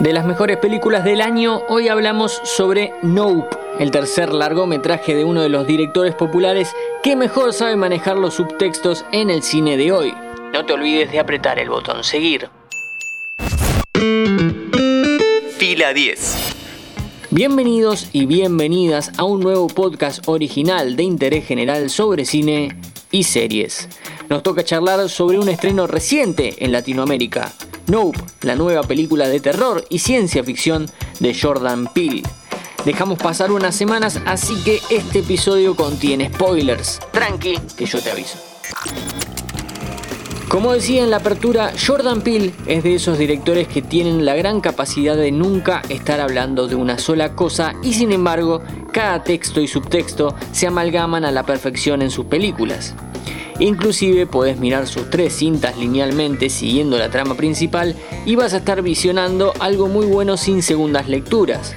De las mejores películas del año, hoy hablamos sobre Nope, el tercer largometraje de uno de los directores populares que mejor sabe manejar los subtextos en el cine de hoy. No te olvides de apretar el botón seguir. Fila 10. Bienvenidos y bienvenidas a un nuevo podcast original de interés general sobre cine y series. Nos toca charlar sobre un estreno reciente en Latinoamérica, Nope, la nueva película de terror y ciencia ficción de Jordan Peele. Dejamos pasar unas semanas, así que este episodio contiene spoilers. Tranqui, que yo te aviso. Como decía en la apertura, Jordan Peele es de esos directores que tienen la gran capacidad de nunca estar hablando de una sola cosa y sin embargo, cada texto y subtexto se amalgaman a la perfección en sus películas. Inclusive podés mirar sus tres cintas linealmente siguiendo la trama principal y vas a estar visionando algo muy bueno sin segundas lecturas.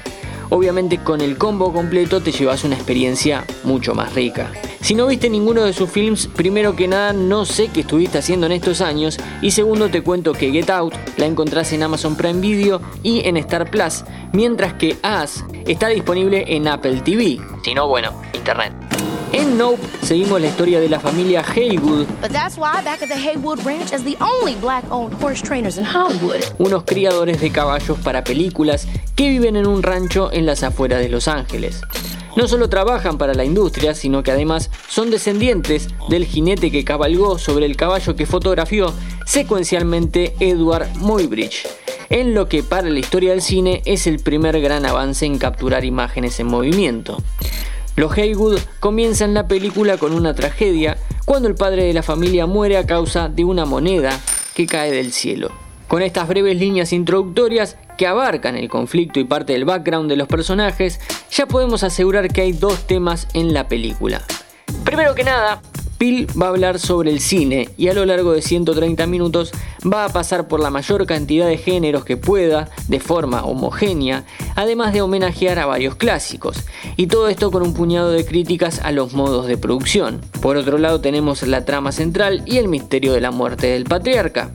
Obviamente con el combo completo te llevas una experiencia mucho más rica. Si no viste ninguno de sus films, primero que nada no sé qué estuviste haciendo en estos años y segundo te cuento que Get Out la encontrás en Amazon Prime Video y en Star Plus, mientras que As está disponible en Apple TV. Si no, bueno, internet. En Nope seguimos la historia de la familia Haywood. Unos criadores de caballos para películas que viven en un rancho en las afueras de Los Ángeles. No solo trabajan para la industria, sino que además son descendientes del jinete que cabalgó sobre el caballo que fotografió secuencialmente Edward Muybridge, en lo que para la historia del cine es el primer gran avance en capturar imágenes en movimiento. Los Haywood comienzan la película con una tragedia cuando el padre de la familia muere a causa de una moneda que cae del cielo. Con estas breves líneas introductorias que abarcan el conflicto y parte del background de los personajes, ya podemos asegurar que hay dos temas en la película. Primero que nada, Bill va a hablar sobre el cine y a lo largo de 130 minutos va a pasar por la mayor cantidad de géneros que pueda, de forma homogénea, además de homenajear a varios clásicos, y todo esto con un puñado de críticas a los modos de producción. Por otro lado tenemos la trama central y el misterio de la muerte del patriarca.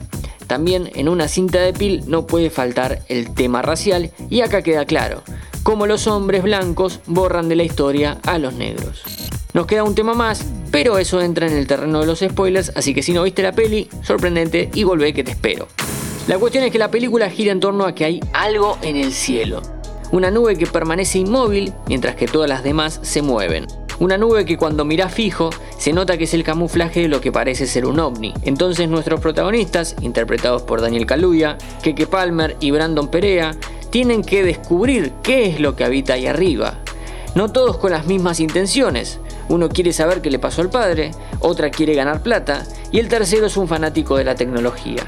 También en una cinta de Pil no puede faltar el tema racial y acá queda claro, cómo los hombres blancos borran de la historia a los negros. Nos queda un tema más, pero eso entra en el terreno de los spoilers, así que si no viste la peli, sorprendente y volvé que te espero. La cuestión es que la película gira en torno a que hay algo en el cielo. Una nube que permanece inmóvil mientras que todas las demás se mueven. Una nube que cuando mira fijo se nota que es el camuflaje de lo que parece ser un ovni. Entonces nuestros protagonistas, interpretados por Daniel Kaluuya, Keke Palmer y Brandon Perea, tienen que descubrir qué es lo que habita ahí arriba. No todos con las mismas intenciones, uno quiere saber qué le pasó al padre, otra quiere ganar plata y el tercero es un fanático de la tecnología.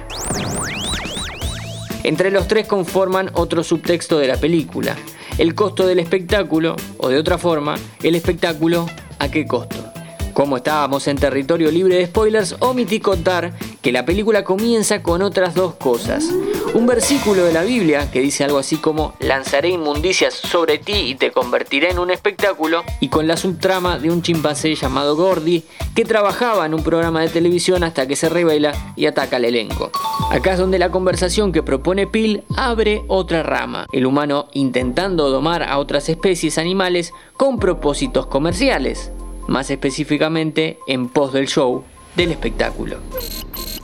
Entre los tres conforman otro subtexto de la película, el costo del espectáculo, o de otra forma, el espectáculo a qué costo. Como estábamos en territorio libre de spoilers, omití contar que la película comienza con otras dos cosas. Un versículo de la Biblia que dice algo así como lanzaré inmundicias sobre ti y te convertiré en un espectáculo, y con la subtrama de un chimpancé llamado Gordy que trabajaba en un programa de televisión hasta que se revela y ataca al elenco. Acá es donde la conversación que propone Pil abre otra rama, el humano intentando domar a otras especies animales con propósitos comerciales, más específicamente en pos del show del espectáculo.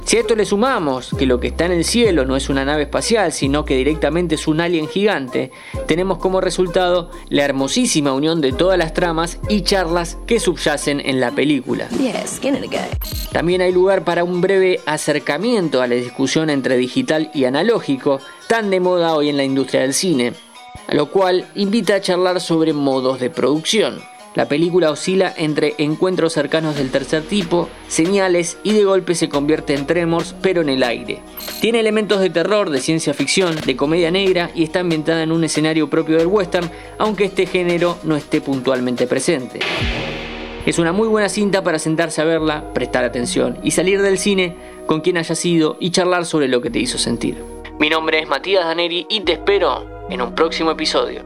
Si a esto le sumamos que lo que está en el cielo no es una nave espacial, sino que directamente es un alien gigante, tenemos como resultado la hermosísima unión de todas las tramas y charlas que subyacen en la película. También hay lugar para un breve acercamiento a la discusión entre digital y analógico, tan de moda hoy en la industria del cine, a lo cual invita a charlar sobre modos de producción. La película oscila entre encuentros cercanos del tercer tipo, señales y de golpe se convierte en Tremors, pero en el aire. Tiene elementos de terror, de ciencia ficción, de comedia negra y está ambientada en un escenario propio del western, aunque este género no esté puntualmente presente. Es una muy buena cinta para sentarse a verla, prestar atención y salir del cine con quien haya sido y charlar sobre lo que te hizo sentir. Mi nombre es Matías Daneri y te espero en un próximo episodio.